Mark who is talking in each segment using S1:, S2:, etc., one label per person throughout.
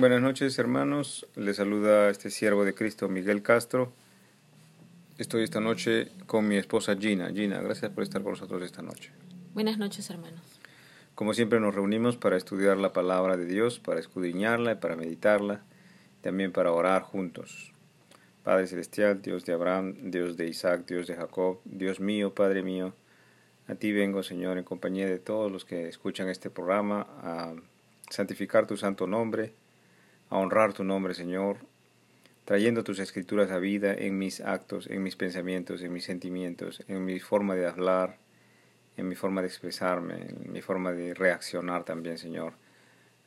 S1: Buenas noches hermanos, les saluda este siervo de Cristo Miguel Castro. Estoy esta noche con mi esposa Gina. Gina, gracias por estar con nosotros esta noche.
S2: Buenas noches hermanos.
S1: Como siempre nos reunimos para estudiar la palabra de Dios, para escudriñarla y para meditarla, también para orar juntos. Padre Celestial, Dios de Abraham, Dios de Isaac, Dios de Jacob, Dios mío, Padre mío, a ti vengo, Señor, en compañía de todos los que escuchan este programa, a santificar tu santo nombre, a honrar tu nombre, Señor, trayendo tus escrituras a vida en mis actos, en mis pensamientos, en mis sentimientos, en mi forma de hablar, en mi forma de expresarme, en mi forma de reaccionar también, Señor.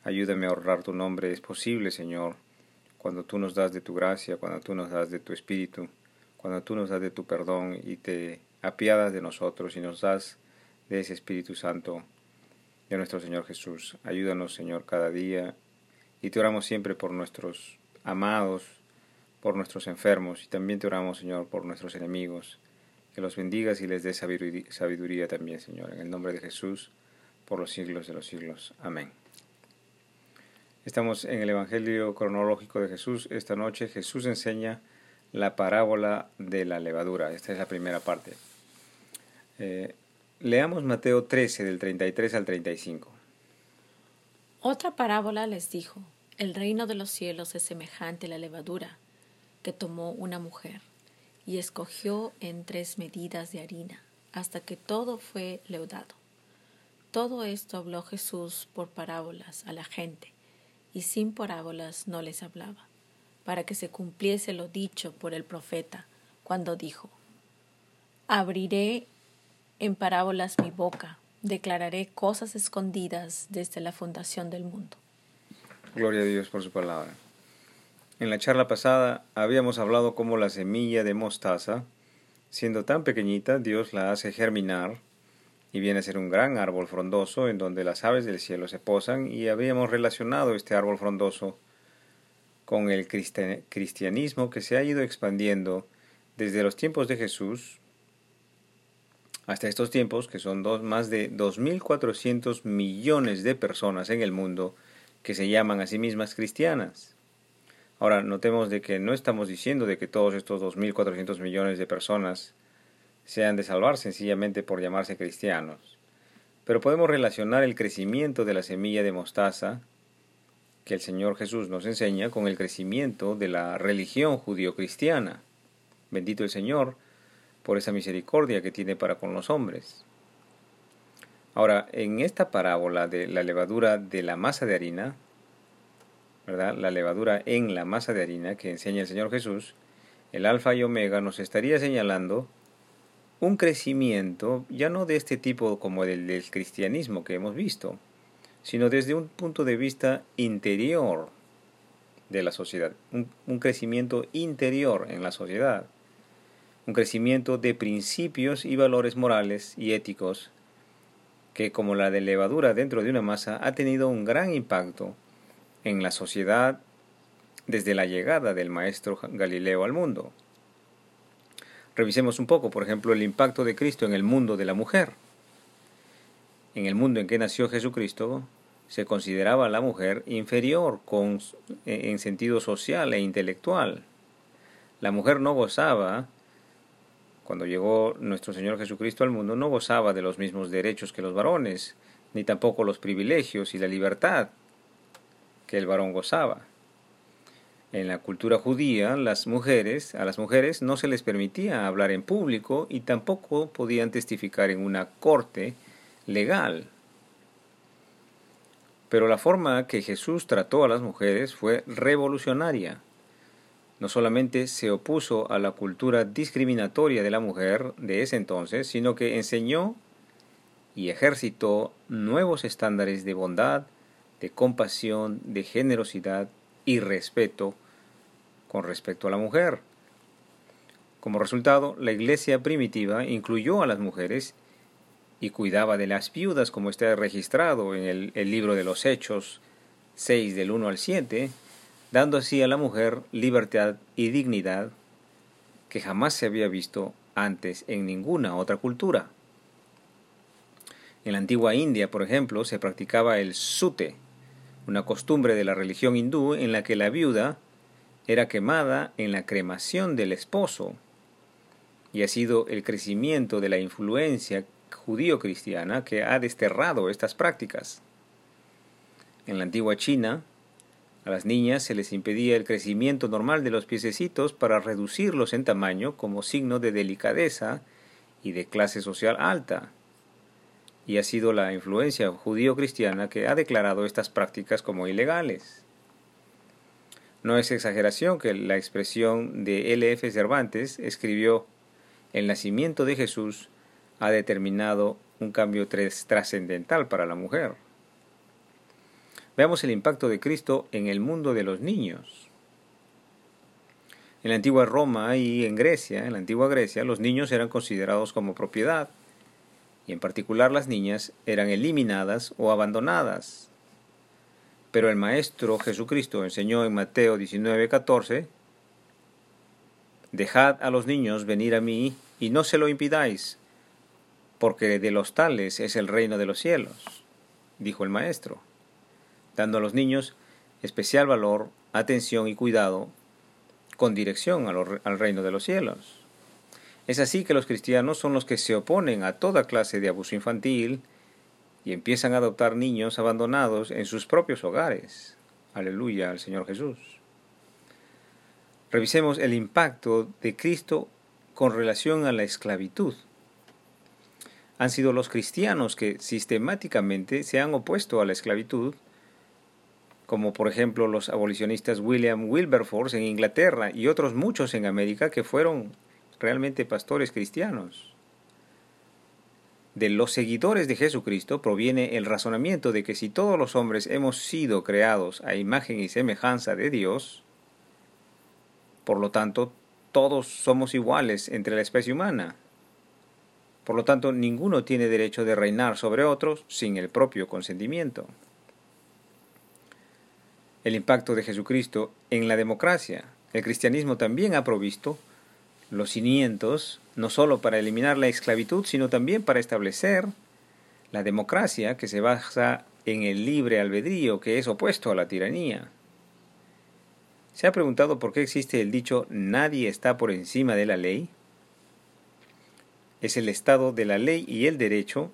S1: Ayúdame a honrar tu nombre, es posible, Señor, cuando tú nos das de tu gracia, cuando tú nos das de tu espíritu, cuando tú nos das de tu perdón y te apiadas de nosotros y nos das de ese Espíritu Santo de nuestro Señor Jesús. Ayúdanos, Señor, cada día y te oramos siempre por nuestros amados, por nuestros enfermos y también te oramos, Señor, por nuestros enemigos. Que los bendigas y les dé sabiduría también, Señor. En el nombre de Jesús, por los siglos de los siglos. Amén. Estamos en el Evangelio cronológico de Jesús. Esta noche Jesús enseña la parábola de la levadura. Esta es la primera parte. Eh, leamos Mateo 13 del 33 al 35.
S2: Otra parábola les dijo. El reino de los cielos es semejante a la levadura que tomó una mujer y escogió en tres medidas de harina hasta que todo fue leudado. Todo esto habló Jesús por parábolas a la gente y sin parábolas no les hablaba, para que se cumpliese lo dicho por el profeta cuando dijo, Abriré en parábolas mi boca, declararé cosas escondidas desde la fundación del mundo.
S1: Gloria a Dios por su palabra. En la charla pasada habíamos hablado cómo la semilla de mostaza, siendo tan pequeñita, Dios la hace germinar y viene a ser un gran árbol frondoso en donde las aves del cielo se posan y habíamos relacionado este árbol frondoso con el cristianismo que se ha ido expandiendo desde los tiempos de Jesús hasta estos tiempos, que son dos, más de 2.400 millones de personas en el mundo que se llaman a sí mismas cristianas. Ahora, notemos de que no estamos diciendo de que todos estos 2.400 millones de personas sean de salvar sencillamente por llamarse cristianos, pero podemos relacionar el crecimiento de la semilla de mostaza que el Señor Jesús nos enseña con el crecimiento de la religión judío-cristiana. Bendito el Señor por esa misericordia que tiene para con los hombres. Ahora, en esta parábola de la levadura de la masa de harina, ¿verdad? La levadura en la masa de harina que enseña el Señor Jesús, el alfa y omega nos estaría señalando un crecimiento ya no de este tipo como el del cristianismo que hemos visto, sino desde un punto de vista interior de la sociedad, un, un, crecimiento interior en la sociedad, un crecimiento de principios y valores morales y éticos que como la de levadura dentro de una masa ha tenido un gran impacto en la sociedad desde la llegada del maestro Galileo al mundo. Revisemos un poco, por ejemplo, el impacto de Cristo en el mundo de la mujer. En el mundo en que nació Jesucristo, se consideraba la mujer inferior en sentido social e intelectual. La mujer no gozaba cuando llegó nuestro Señor Jesucristo al mundo, no gozaba de los mismos derechos que los varones, ni tampoco los privilegios y la libertad que el varón gozaba. En la cultura judía, las mujeres, a las mujeres no se les permitía hablar en público y tampoco podían testificar en una corte legal. Pero la forma que Jesús trató a las mujeres fue revolucionaria no solamente se opuso a la cultura discriminatoria de la mujer de ese entonces, sino que enseñó y ejercitó nuevos estándares de bondad, de compasión, de generosidad y respeto con respecto a la mujer. Como resultado, la iglesia primitiva incluyó a las mujeres y cuidaba de las viudas, como está registrado en el, libro de los Hechos 6 del 1 al 7, dando así a la mujer libertad y dignidad que jamás se había visto antes en ninguna otra cultura. En la antigua India, por ejemplo, se practicaba el sute, una costumbre de la religión hindú en la que la viuda era quemada en la cremación del esposo, y ha sido el crecimiento de la influencia judío-cristiana que ha desterrado estas prácticas. En la antigua China, a las niñas se les impedía el crecimiento normal de los piececitos para reducirlos en tamaño como signo de delicadeza y de clase social alta. Y ha sido la influencia judío-cristiana que ha declarado estas prácticas como ilegales. No es exageración que la expresión de L.F. Cervantes escribió El nacimiento de Jesús ha determinado un cambio trascendental para la mujer. Veamos el impacto de Cristo en el mundo de los niños. En la antigua Roma y en Grecia, en la antigua Grecia, los niños eran considerados como propiedad, y en particular las niñas eran eliminadas o abandonadas. Pero el Maestro Jesucristo enseñó en Mateo 19:14, Dejad a los niños venir a mí y no se lo impidáis, porque de los tales es el reino de los cielos, dijo el Maestro, dando a los niños especial valor, atención y cuidado con dirección al reino de los cielos. Es así que los cristianos son los que se oponen a toda clase de abuso infantil, y empiezan a adoptar niños abandonados en sus propios hogares. Aleluya al Señor Jesús. Revisemos el impacto de Cristo con relación a la esclavitud. Han sido los cristianos que sistemáticamente se han opuesto a la esclavitud, como por ejemplo los abolicionistas William Wilberforce en Inglaterra y otros muchos en América que fueron realmente pastores cristianos de los seguidores de Jesucristo proviene el razonamiento de que si todos los hombres hemos sido creados a imagen y semejanza de Dios, por lo tanto, todos somos iguales entre la especie humana. Por lo tanto, ninguno tiene derecho de reinar sobre otros sin el propio consentimiento. El impacto de Jesucristo en la democracia. El cristianismo también ha provisto los cimientos, no solo para eliminar la esclavitud, sino también para establecer la democracia que se basa en el libre albedrío, que es opuesto a la tiranía. ¿Se ha preguntado por qué existe el dicho nadie está por encima de la ley? Es el estado de la ley y el derecho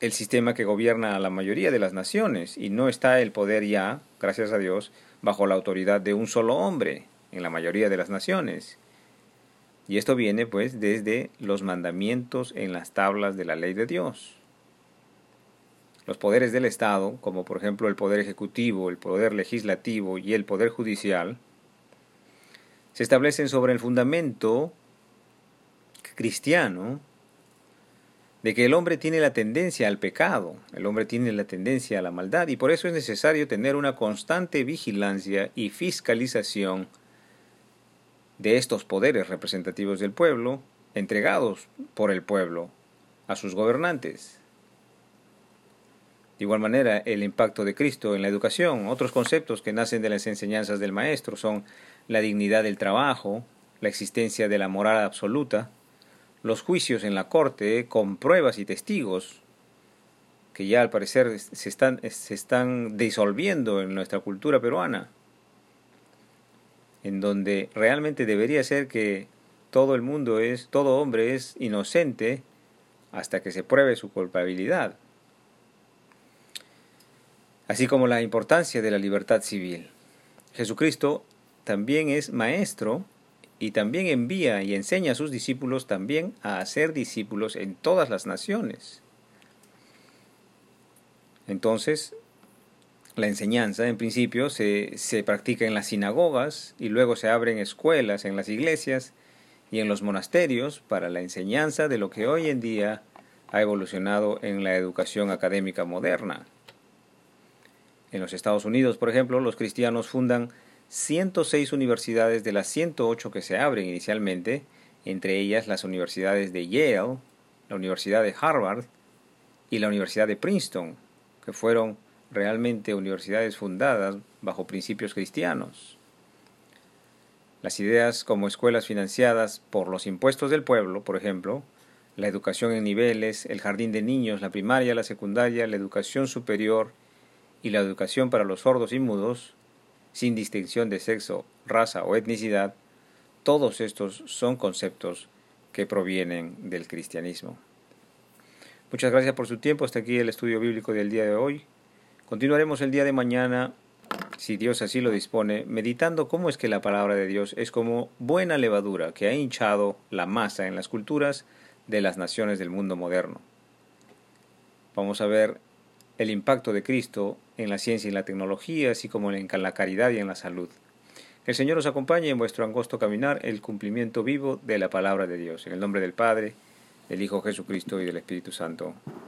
S1: el sistema que gobierna a la mayoría de las naciones y no está el poder ya, gracias a Dios, bajo la autoridad de un solo hombre en la mayoría de las naciones. Y esto viene pues desde los mandamientos en las tablas de la ley de Dios. Los poderes del Estado, como por ejemplo el poder ejecutivo, el poder legislativo y el poder judicial, se establecen sobre el fundamento cristiano de que el hombre tiene la tendencia al pecado, el hombre tiene la tendencia a la maldad y por eso es necesario tener una constante vigilancia y fiscalización de estos poderes representativos del pueblo, entregados por el pueblo a sus gobernantes. De igual manera, el impacto de Cristo en la educación, otros conceptos que nacen de las enseñanzas del Maestro son la dignidad del trabajo, la existencia de la moral absoluta, los juicios en la corte con pruebas y testigos, que ya al parecer se están, se están disolviendo en nuestra cultura peruana, en donde realmente debería ser que todo el mundo es, todo hombre es inocente hasta que se pruebe su culpabilidad. Así como la importancia de la libertad civil. Jesucristo también es maestro y también envía y enseña a sus discípulos también a hacer discípulos en todas las naciones. Entonces, la enseñanza, en principio, se, se practica en las sinagogas y luego se abren escuelas en las iglesias y en los monasterios para la enseñanza de lo que hoy en día ha evolucionado en la educación académica moderna. En los Estados Unidos, por ejemplo, los cristianos fundan 106 universidades de las 108 que se abren inicialmente, entre ellas las universidades de Yale, la Universidad de Harvard y la Universidad de Princeton, que fueron realmente universidades fundadas bajo principios cristianos. Las ideas como escuelas financiadas por los impuestos del pueblo, por ejemplo, la educación en niveles, el jardín de niños, la primaria, la secundaria, la educación superior y la educación para los sordos y mudos, sin distinción de sexo, raza o etnicidad, todos estos son conceptos que provienen del cristianismo. Muchas gracias por su tiempo. Hasta aquí el estudio bíblico del día de hoy. Continuaremos el día de mañana, si Dios así lo dispone, meditando cómo es que la palabra de Dios es como buena levadura que ha hinchado la masa en las culturas de las naciones del mundo moderno. Vamos a ver el impacto de Cristo en la ciencia y la tecnología, así como en la caridad y en la salud. El Señor os acompañe en vuestro angosto caminar el cumplimiento vivo de la palabra de Dios. En el nombre del Padre, del Hijo Jesucristo y del Espíritu Santo.